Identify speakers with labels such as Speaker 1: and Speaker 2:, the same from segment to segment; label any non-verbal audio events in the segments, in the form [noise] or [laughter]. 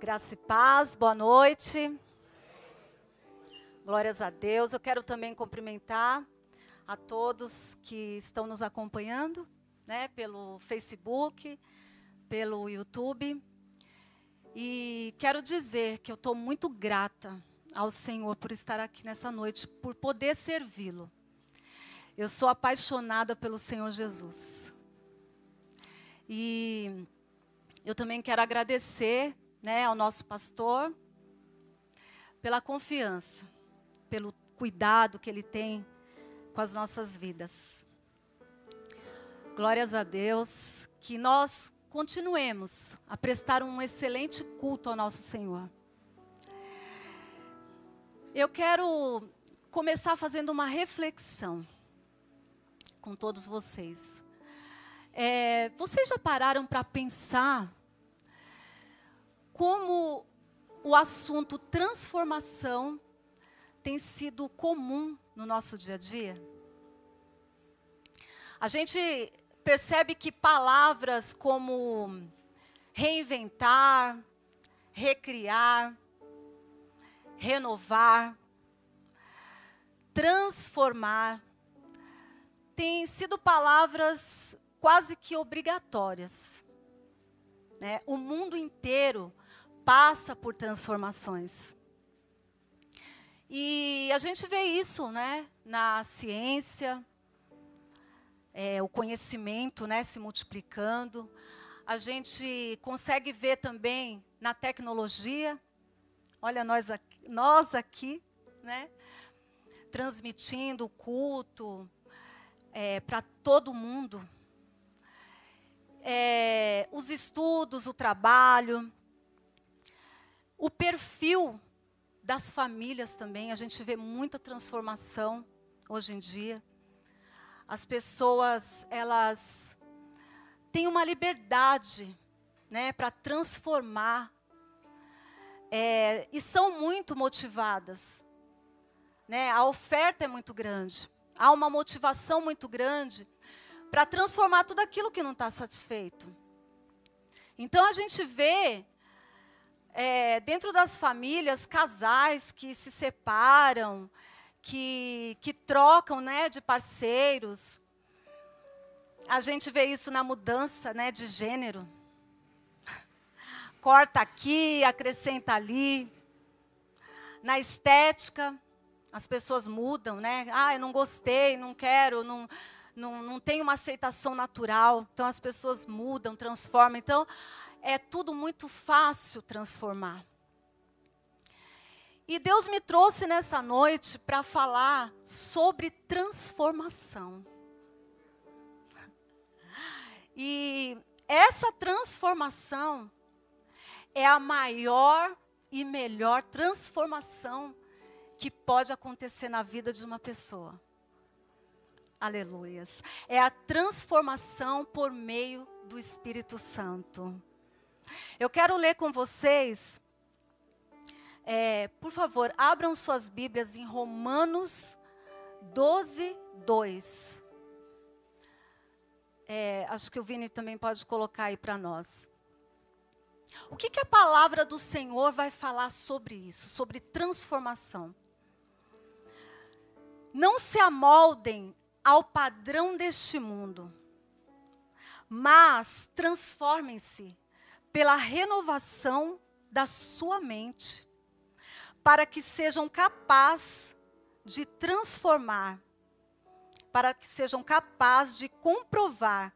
Speaker 1: Graça e paz, boa noite. Glórias a Deus. Eu quero também cumprimentar a todos que estão nos acompanhando, né, pelo Facebook, pelo YouTube. E quero dizer que eu estou muito grata ao Senhor por estar aqui nessa noite, por poder servi-lo. Eu sou apaixonada pelo Senhor Jesus. E eu também quero agradecer né, ao nosso pastor pela confiança, pelo cuidado que ele tem com as nossas vidas. Glórias a Deus, que nós continuemos a prestar um excelente culto ao nosso Senhor. Eu quero começar fazendo uma reflexão com todos vocês. É, vocês já pararam para pensar como o assunto transformação tem sido comum no nosso dia a dia? A gente percebe que palavras como reinventar, recriar, renovar, transformar, têm sido palavras quase que obrigatórias. Né? O mundo inteiro passa por transformações. E a gente vê isso né, na ciência, é, o conhecimento né, se multiplicando. A gente consegue ver também na tecnologia. Olha, nós aqui, nós aqui né, transmitindo o culto é, para todo mundo. É, os estudos, o trabalho, o perfil das famílias também, a gente vê muita transformação hoje em dia. As pessoas, elas têm uma liberdade né, para transformar é, e são muito motivadas. Né? A oferta é muito grande, há uma motivação muito grande para transformar tudo aquilo que não está satisfeito. Então a gente vê é, dentro das famílias, casais que se separam, que, que trocam né, de parceiros. A gente vê isso na mudança né, de gênero. Corta aqui, acrescenta ali. Na estética, as pessoas mudam, né? Ah, eu não gostei, não quero, não, não, não tem uma aceitação natural. Então as pessoas mudam, transformam. Então, é tudo muito fácil transformar. E Deus me trouxe nessa noite para falar sobre transformação. E essa transformação é a maior e melhor transformação que pode acontecer na vida de uma pessoa. Aleluias. É a transformação por meio do Espírito Santo. Eu quero ler com vocês, é, por favor, abram suas Bíblias em Romanos 12, 2. É, acho que o Vini também pode colocar aí para nós. O que, que a palavra do Senhor vai falar sobre isso, sobre transformação? Não se amoldem ao padrão deste mundo, mas transformem-se pela renovação da sua mente, para que sejam capazes de transformar, para que sejam capazes de comprovar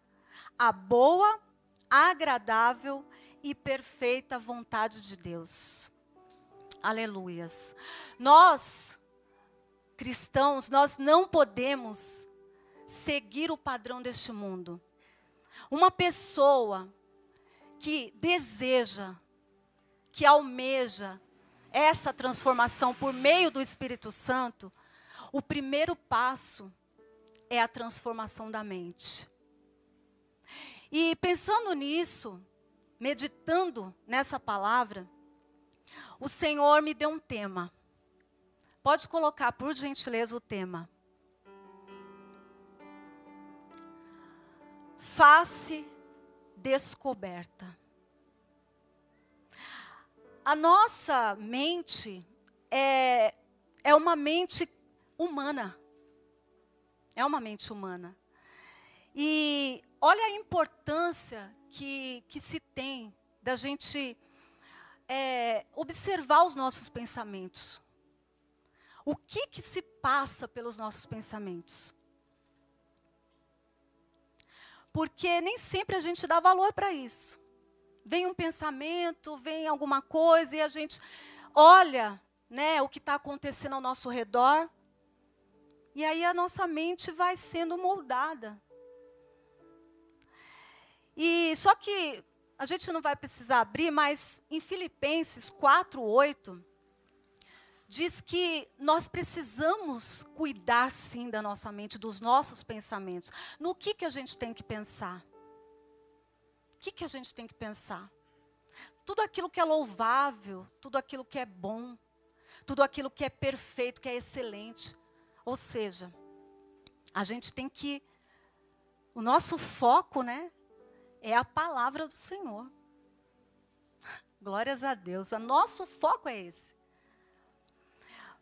Speaker 1: a boa, agradável e perfeita vontade de Deus. Aleluias. Nós, cristãos, nós não podemos seguir o padrão deste mundo. Uma pessoa que deseja, que almeja essa transformação por meio do Espírito Santo, o primeiro passo é a transformação da mente. E pensando nisso, meditando nessa palavra, o Senhor me deu um tema. Pode colocar, por gentileza, o tema. Face descoberta. a nossa mente é, é uma mente humana. É uma mente humana. E olha a importância que, que se tem da gente é, observar os nossos pensamentos. O que, que se passa pelos nossos pensamentos? Porque nem sempre a gente dá valor para isso. Vem um pensamento, vem alguma coisa e a gente olha né, o que está acontecendo ao nosso redor. E aí a nossa mente vai sendo moldada. E só que a gente não vai precisar abrir, mas em Filipenses 4:8 diz que nós precisamos cuidar sim da nossa mente, dos nossos pensamentos. No que que a gente tem que pensar? O que que a gente tem que pensar? Tudo aquilo que é louvável, tudo aquilo que é bom, tudo aquilo que é perfeito, que é excelente. Ou seja, a gente tem que o nosso foco, né, é a palavra do Senhor. [laughs] Glórias a Deus. O nosso foco é esse.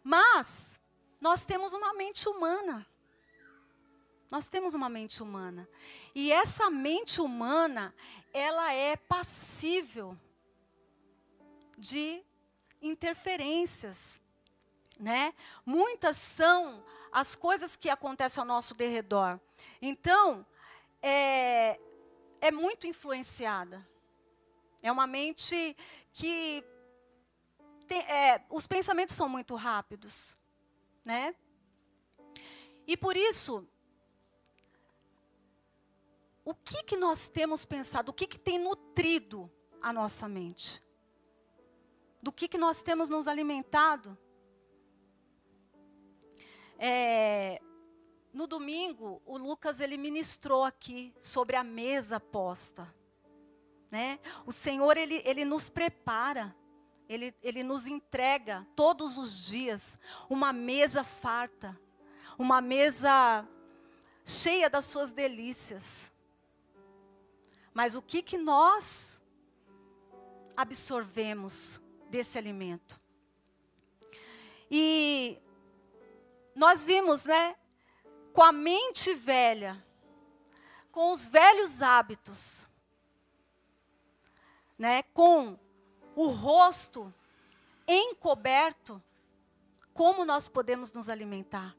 Speaker 1: Mas nós temos uma mente humana. Nós temos uma mente humana. E essa mente humana, ela é passível de interferências, né? Muitas são as coisas que acontecem ao nosso derredor. Então, é, é muito influenciada. É uma mente que tem, é, os pensamentos são muito rápidos, né? E por isso, o que que nós temos pensado? O que que tem nutrido a nossa mente? Do que que nós temos nos alimentado? É, no domingo, o Lucas ele ministrou aqui sobre a mesa posta. Né? O Senhor ele, ele nos prepara, ele, ele nos entrega todos os dias uma mesa farta, uma mesa cheia das suas delícias. Mas o que, que nós absorvemos desse alimento? E nós vimos, né, com a mente velha, com os velhos hábitos, né, com o rosto encoberto, como nós podemos nos alimentar?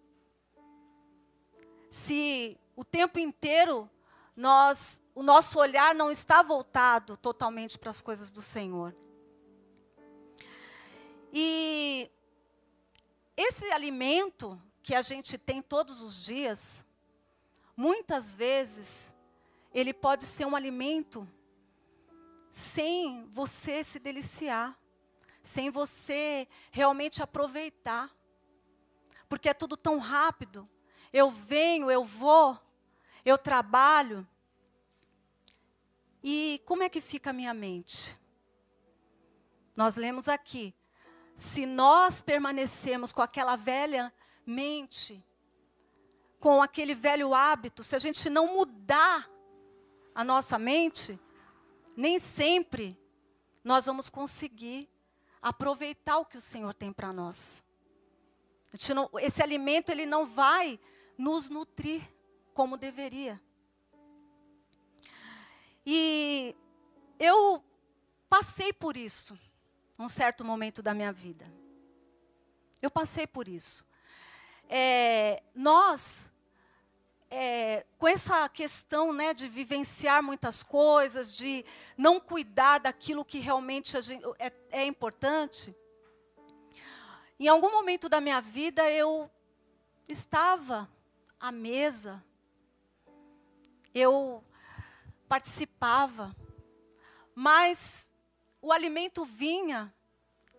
Speaker 1: Se o tempo inteiro nós, o nosso olhar não está voltado totalmente para as coisas do Senhor. E esse alimento que a gente tem todos os dias, muitas vezes, ele pode ser um alimento sem você se deliciar, sem você realmente aproveitar. Porque é tudo tão rápido. Eu venho, eu vou, eu trabalho. E como é que fica a minha mente? Nós lemos aqui: se nós permanecemos com aquela velha mente com aquele velho hábito, se a gente não mudar a nossa mente, nem sempre nós vamos conseguir aproveitar o que o Senhor tem para nós. Esse alimento ele não vai nos nutrir como deveria. E eu passei por isso, num certo momento da minha vida. Eu passei por isso é, nós, é, com essa questão né, de vivenciar muitas coisas, de não cuidar daquilo que realmente gente, é, é importante, em algum momento da minha vida eu estava à mesa, eu participava, mas o alimento vinha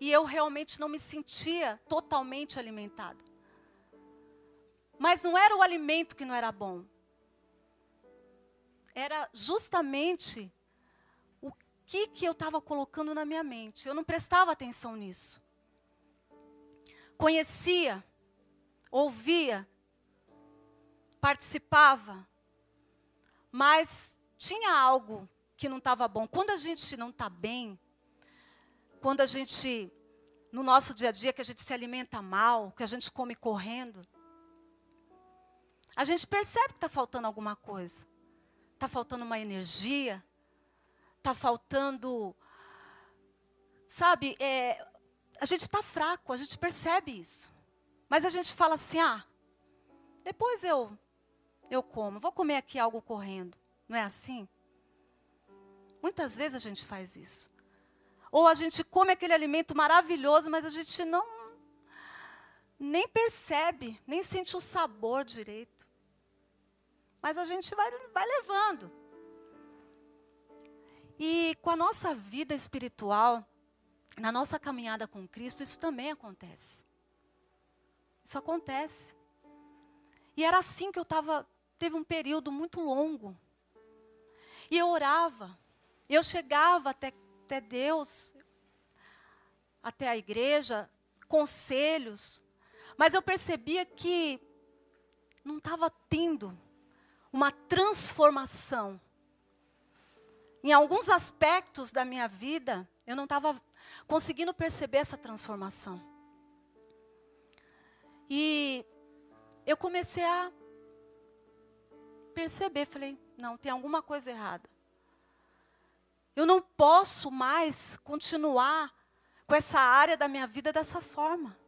Speaker 1: e eu realmente não me sentia totalmente alimentada. Mas não era o alimento que não era bom. Era justamente o que, que eu estava colocando na minha mente. Eu não prestava atenção nisso. Conhecia, ouvia, participava, mas tinha algo que não estava bom. Quando a gente não está bem, quando a gente, no nosso dia a dia, que a gente se alimenta mal, que a gente come correndo, a gente percebe que está faltando alguma coisa. Está faltando uma energia, está faltando. Sabe, é, a gente está fraco, a gente percebe isso. Mas a gente fala assim: ah, depois eu, eu como, vou comer aqui algo correndo. Não é assim? Muitas vezes a gente faz isso. Ou a gente come aquele alimento maravilhoso, mas a gente não nem percebe, nem sente o sabor direito. Mas a gente vai, vai levando. E com a nossa vida espiritual, na nossa caminhada com Cristo, isso também acontece. Isso acontece. E era assim que eu estava, teve um período muito longo. E eu orava, eu chegava até, até Deus, até a igreja, conselhos, mas eu percebia que não estava tendo uma transformação. Em alguns aspectos da minha vida, eu não estava conseguindo perceber essa transformação. E eu comecei a perceber, falei, não, tem alguma coisa errada. Eu não posso mais continuar com essa área da minha vida dessa forma.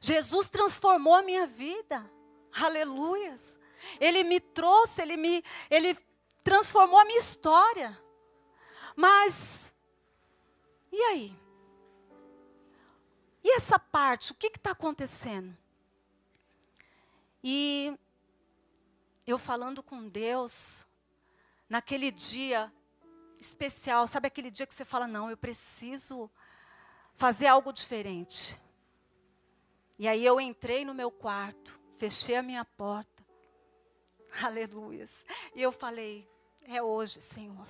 Speaker 1: Jesus transformou a minha vida. Aleluias. Ele me trouxe, ele me ele transformou a minha história. Mas e aí? E essa parte, o que está acontecendo? E eu falando com Deus, naquele dia especial, sabe aquele dia que você fala: não, eu preciso fazer algo diferente. E aí eu entrei no meu quarto, fechei a minha porta, aleluias, e eu falei: é hoje, Senhor.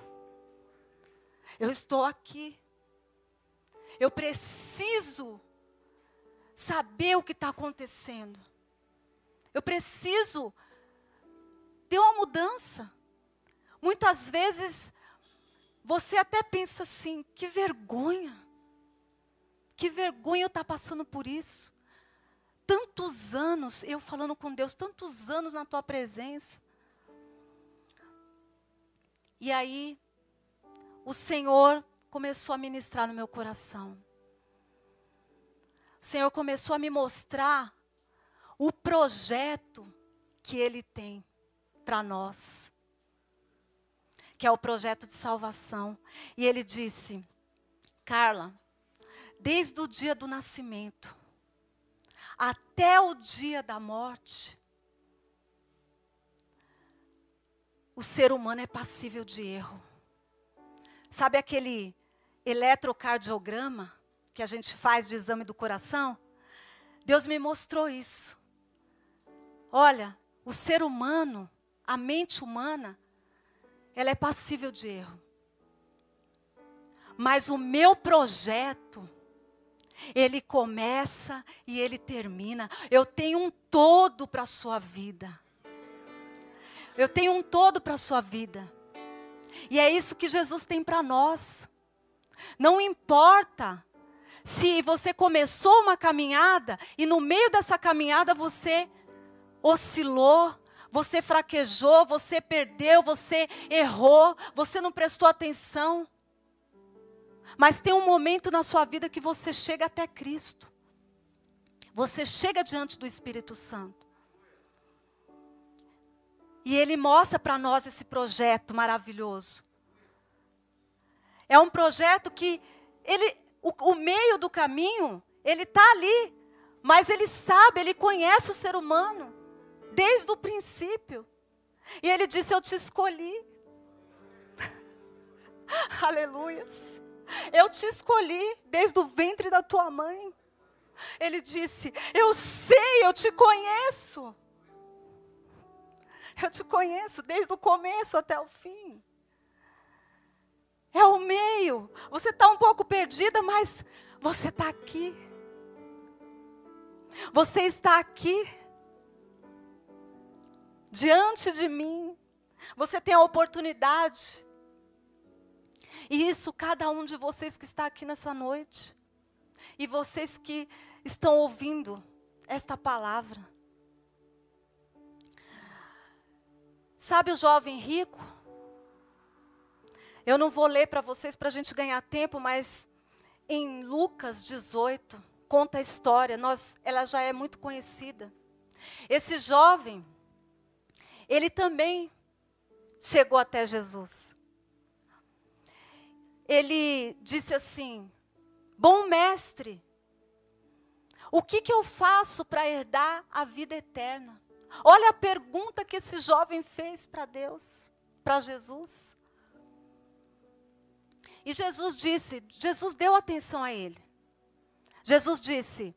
Speaker 1: Eu estou aqui. Eu preciso saber o que está acontecendo. Eu preciso ter uma mudança. Muitas vezes você até pensa assim: que vergonha, que vergonha eu estar tá passando por isso. Tantos anos eu falando com Deus, tantos anos na tua presença. E aí, o Senhor começou a ministrar no meu coração. O Senhor começou a me mostrar o projeto que Ele tem para nós, que é o projeto de salvação. E Ele disse: Carla, desde o dia do nascimento até o dia da morte, o ser humano é passível de erro. Sabe aquele eletrocardiograma que a gente faz de exame do coração? Deus me mostrou isso. Olha, o ser humano, a mente humana, ela é passível de erro. Mas o meu projeto, ele começa e ele termina. Eu tenho um todo para a sua vida. Eu tenho um todo para a sua vida. E é isso que Jesus tem para nós. Não importa se você começou uma caminhada e no meio dessa caminhada você oscilou, você fraquejou, você perdeu, você errou, você não prestou atenção. Mas tem um momento na sua vida que você chega até Cristo. Você chega diante do Espírito Santo. E ele mostra para nós esse projeto maravilhoso. É um projeto que ele, o, o meio do caminho, ele está ali, mas ele sabe, ele conhece o ser humano desde o princípio. E ele disse: Eu te escolhi. [laughs] Aleluias. Eu te escolhi desde o ventre da tua mãe. Ele disse: Eu sei, eu te conheço. Eu te conheço desde o começo até o fim. É o meio. Você está um pouco perdida, mas você está aqui. Você está aqui. Diante de mim. Você tem a oportunidade. E isso cada um de vocês que está aqui nessa noite. E vocês que estão ouvindo esta palavra. Sabe o jovem rico? Eu não vou ler para vocês para a gente ganhar tempo, mas em Lucas 18 conta a história. Nós, ela já é muito conhecida. Esse jovem, ele também chegou até Jesus. Ele disse assim: Bom mestre, o que, que eu faço para herdar a vida eterna? Olha a pergunta que esse jovem fez para Deus, para Jesus. E Jesus disse, Jesus deu atenção a ele. Jesus disse: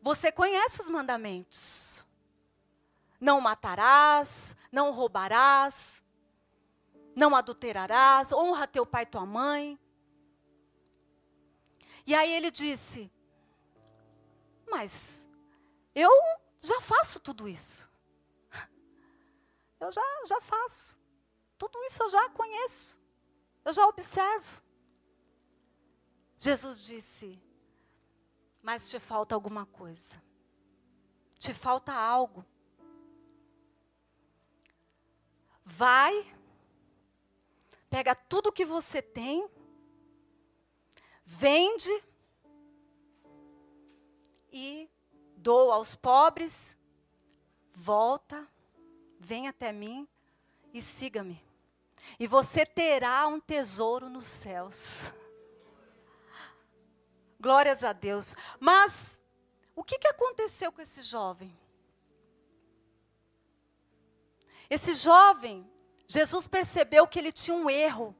Speaker 1: Você conhece os mandamentos. Não matarás, não roubarás, não adulterarás, honra teu pai e tua mãe. E aí ele disse: Mas eu já faço tudo isso. Eu já, já faço. Tudo isso eu já conheço. Eu já observo. Jesus disse: Mas te falta alguma coisa. Te falta algo. Vai, pega tudo que você tem, vende e doa aos pobres, volta, vem até mim e siga-me. E você terá um tesouro nos céus. Glórias a Deus. Mas o que, que aconteceu com esse jovem? Esse jovem, Jesus percebeu que ele tinha um erro,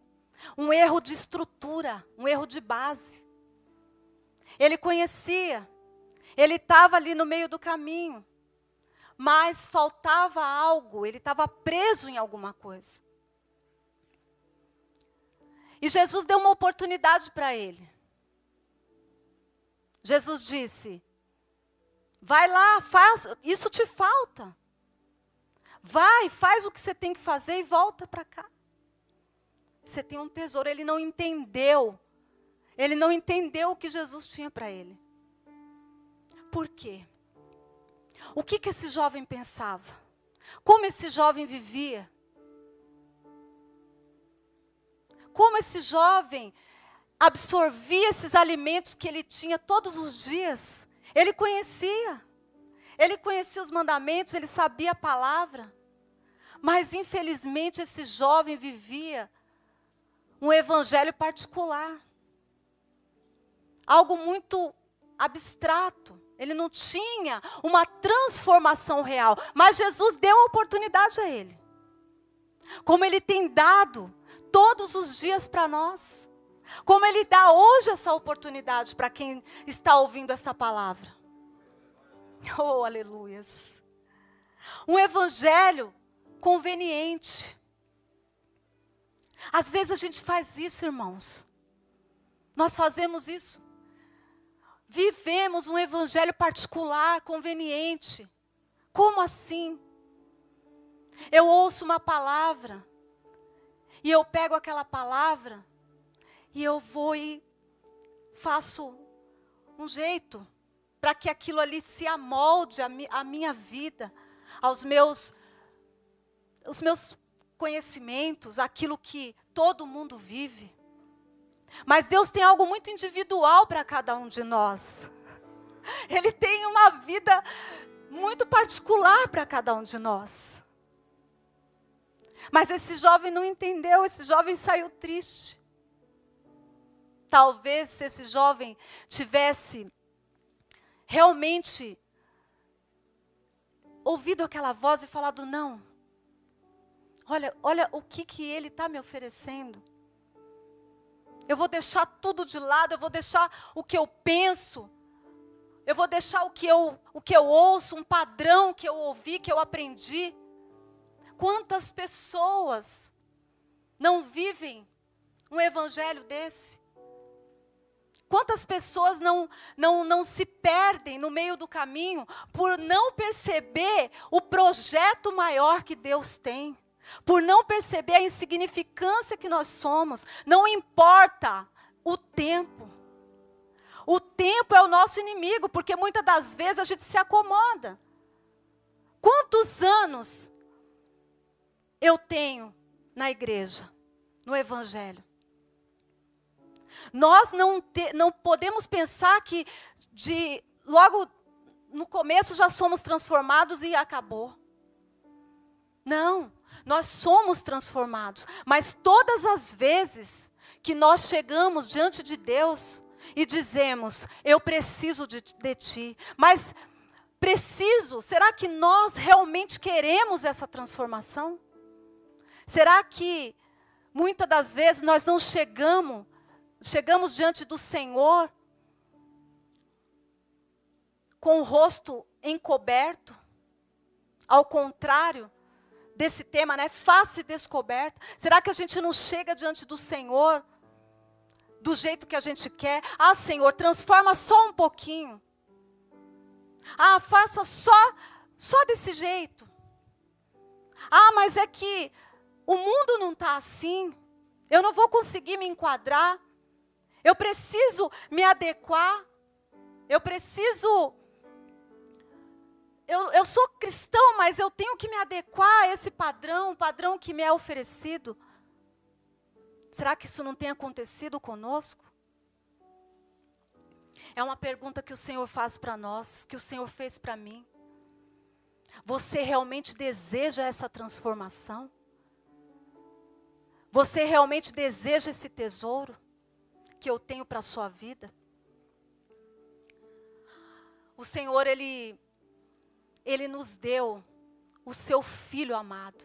Speaker 1: um erro de estrutura, um erro de base. Ele conhecia, ele estava ali no meio do caminho, mas faltava algo, ele estava preso em alguma coisa. E Jesus deu uma oportunidade para ele. Jesus disse: Vai lá, faz, isso te falta. Vai, faz o que você tem que fazer e volta para cá. Você tem um tesouro. Ele não entendeu. Ele não entendeu o que Jesus tinha para ele. Por quê? O que, que esse jovem pensava? Como esse jovem vivia? Como esse jovem absorvia esses alimentos que ele tinha todos os dias. Ele conhecia. Ele conhecia os mandamentos, ele sabia a palavra. Mas, infelizmente, esse jovem vivia um evangelho particular. Algo muito abstrato. Ele não tinha uma transformação real. Mas Jesus deu a oportunidade a ele. Como ele tem dado todos os dias para nós. Como Ele dá hoje essa oportunidade para quem está ouvindo essa palavra. [laughs] Oh, aleluias. Um evangelho conveniente. Às vezes a gente faz isso, irmãos. Nós fazemos isso. Vivemos um evangelho particular, conveniente. Como assim? Eu ouço uma palavra e eu pego aquela palavra e eu vou e faço um jeito para que aquilo ali se amolde à minha vida, aos meus, os meus conhecimentos, aquilo que todo mundo vive. Mas Deus tem algo muito individual para cada um de nós. [laughs] Ele tem uma vida muito particular para cada um de nós. Mas esse jovem não entendeu, esse jovem saiu triste. Talvez se esse jovem tivesse realmente ouvido aquela voz e falado: não, olha, olha o que, que ele está me oferecendo. Eu vou deixar tudo de lado, eu vou deixar o que eu penso, eu vou deixar o que eu, o que eu ouço, um padrão que eu ouvi, que eu aprendi. Quantas pessoas não vivem um evangelho desse? Quantas pessoas não, não, não se perdem no meio do caminho por não perceber o projeto maior que Deus tem? por não perceber a insignificância que nós somos. Não importa o tempo. O tempo é o nosso inimigo, porque muitas das vezes a gente se acomoda. Quantos anos eu tenho na igreja, no Evangelho? Nós não, te, não podemos pensar que de logo no começo já somos transformados e acabou. Não, nós somos transformados, mas todas as vezes que nós chegamos diante de Deus e dizemos: Eu preciso de, de Ti, mas preciso, será que nós realmente queremos essa transformação? Será que muitas das vezes nós não chegamos, chegamos diante do Senhor com o rosto encoberto? Ao contrário, desse tema, né? Face descoberta. Será que a gente não chega diante do Senhor do jeito que a gente quer? Ah, Senhor, transforma só um pouquinho. Ah, faça só só desse jeito. Ah, mas é que o mundo não está assim. Eu não vou conseguir me enquadrar. Eu preciso me adequar. Eu preciso eu, eu sou cristão, mas eu tenho que me adequar a esse padrão, o padrão que me é oferecido. Será que isso não tem acontecido conosco? É uma pergunta que o Senhor faz para nós, que o Senhor fez para mim. Você realmente deseja essa transformação? Você realmente deseja esse tesouro que eu tenho para a sua vida? O Senhor, Ele ele nos deu o seu filho amado.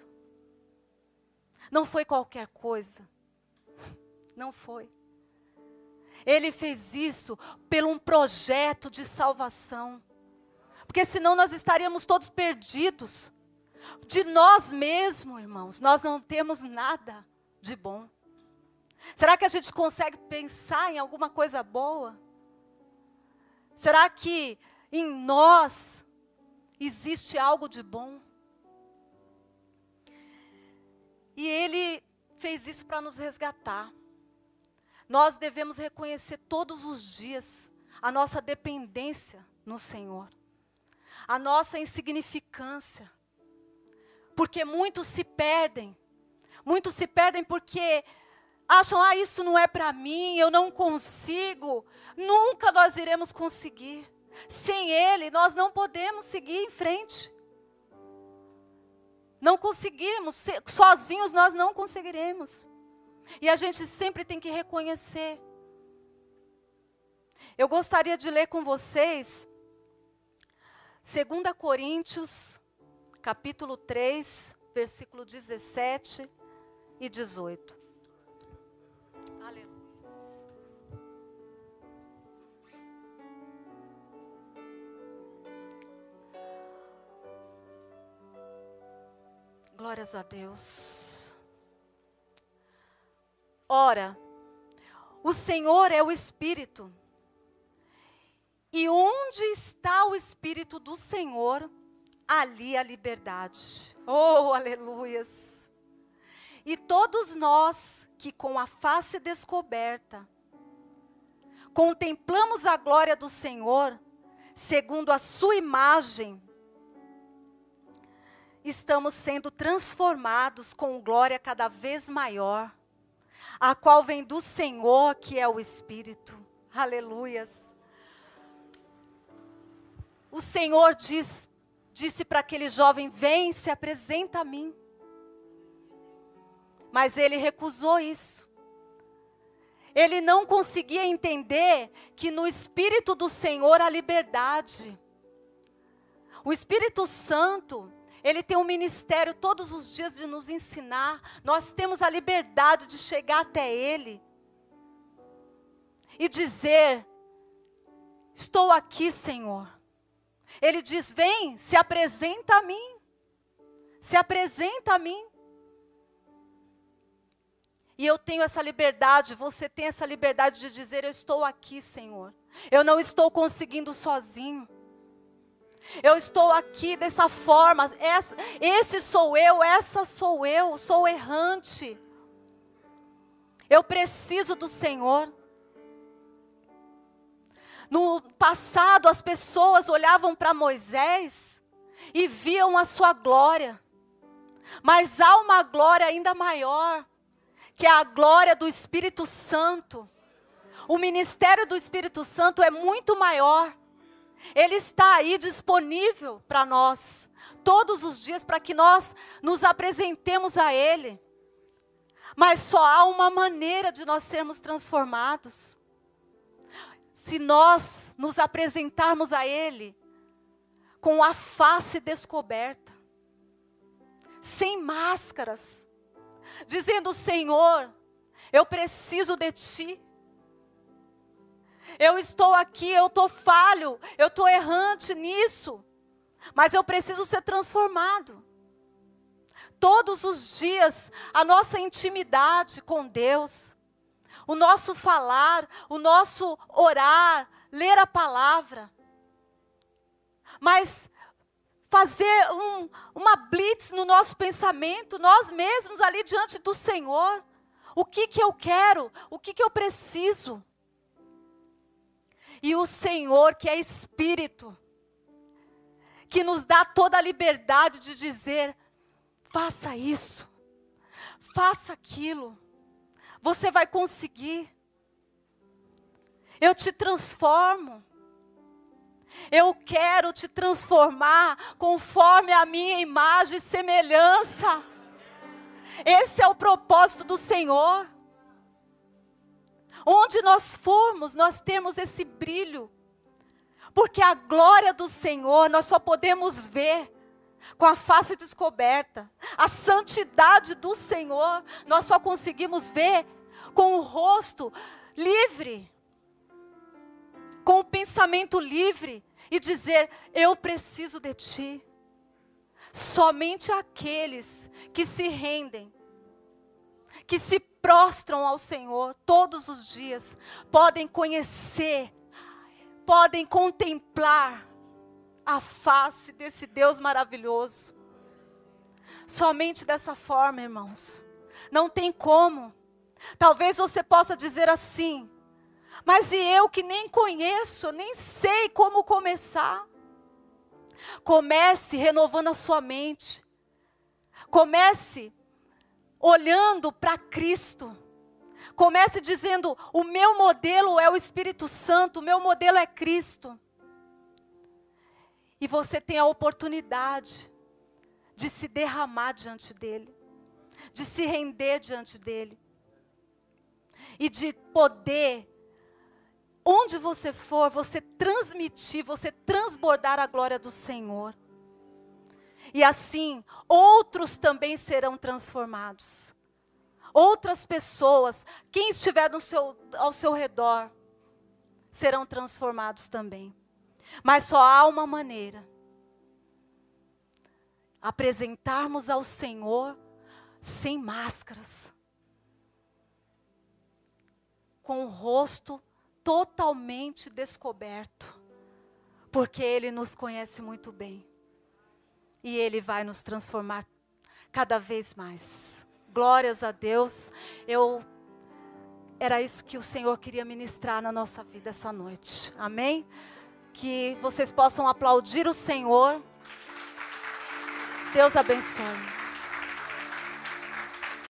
Speaker 1: Não foi qualquer coisa. Não foi. Ele fez isso pelo um projeto de salvação. Porque senão nós estaríamos todos perdidos. De nós mesmos, irmãos, nós não temos nada de bom. Será que a gente consegue pensar em alguma coisa boa? Será que em nós existe algo de bom. E Ele fez isso para nos resgatar. Nós devemos reconhecer todos os dias a nossa dependência no Senhor, a nossa insignificância, porque muitos se perdem, muitos se perdem porque acham, ah, isso não é para mim, eu não consigo, nunca nós iremos conseguir. Sem Ele, nós não podemos seguir em frente. Não conseguimos, sozinhos nós não conseguiremos. E a gente sempre tem que reconhecer. Eu gostaria de ler com vocês 2 Coríntios, capítulo 3, versículo 17 e 18. Glórias a Deus. Ora, o Senhor é o Espírito. E onde está o Espírito do Senhor, ali a liberdade. Oh, aleluias! E todos nós que com a face descoberta contemplamos a glória do Senhor, segundo a sua imagem, estamos sendo transformados com glória cada vez maior, a qual vem do Senhor, que é o Espírito. Aleluias. O Senhor diz, disse para aquele jovem: Vem, se apresenta a mim. Mas ele recusou isso. Ele não conseguia entender que no Espírito do Senhor há liberdade. O Espírito Santo, ele tem um ministério todos os dias de nos ensinar. Nós temos a liberdade de chegar até Ele e dizer: Estou aqui, Senhor. Ele diz: Vem, se apresenta a mim. Se apresenta a mim. E eu tenho essa liberdade, você tem essa liberdade de dizer: Eu estou aqui, Senhor. Eu não estou conseguindo sozinho. Eu estou aqui dessa forma. Essa, esse sou eu, essa sou eu, sou errante. Eu preciso do Senhor. No passado, as pessoas olhavam para Moisés e viam a sua glória. Mas há uma glória ainda maior, que é a glória do Espírito Santo. O ministério do Espírito Santo é muito maior. Ele está aí disponível para nós, todos os dias, para que nós nos apresentemos a Ele. Mas só há uma maneira de nós sermos transformados. Se nós nos apresentarmos a Ele com a face descoberta, sem máscaras, dizendo: Senhor, eu preciso de Ti. Eu estou aqui, eu estou falho, eu estou errante nisso, mas eu preciso ser transformado. Todos os dias, a nossa intimidade com Deus, o nosso falar, o nosso orar, ler a palavra, mas fazer um, uma blitz no nosso pensamento, nós mesmos ali diante do Senhor. O que que eu quero? O que que eu preciso? E o Senhor, que é Espírito, que nos dá toda a liberdade de dizer: faça isso, faça aquilo, você vai conseguir. Eu te transformo. Eu quero te transformar conforme a minha imagem e semelhança. Esse é o propósito do Senhor. Onde nós formos, nós temos esse brilho. Porque a glória do Senhor nós só podemos ver com a face descoberta. A santidade do Senhor nós só conseguimos ver com o rosto livre, com o pensamento livre e dizer: Eu preciso de Ti. Somente aqueles que se rendem, que se prostram ao Senhor todos os dias, podem conhecer, podem contemplar a face desse Deus maravilhoso. Somente dessa forma, irmãos. Não tem como. Talvez você possa dizer assim: mas e eu que nem conheço, nem sei como começar? Comece renovando a sua mente. Comece olhando para Cristo. Comece dizendo: o meu modelo é o Espírito Santo, o meu modelo é Cristo. E você tem a oportunidade de se derramar diante dEle, de se render diante dEle, e de poder, onde você for, você transmitir, você transbordar a glória do Senhor. E assim, outros também serão transformados. Outras pessoas, quem estiver seu, ao seu redor, serão transformados também. Mas só há uma maneira: apresentarmos ao Senhor sem máscaras, com o rosto totalmente descoberto, porque Ele nos conhece muito bem e Ele vai nos transformar cada vez mais. Glórias a Deus. Eu era isso que o Senhor queria ministrar na nossa vida essa noite. Amém? Que vocês possam aplaudir o Senhor. Deus abençoe.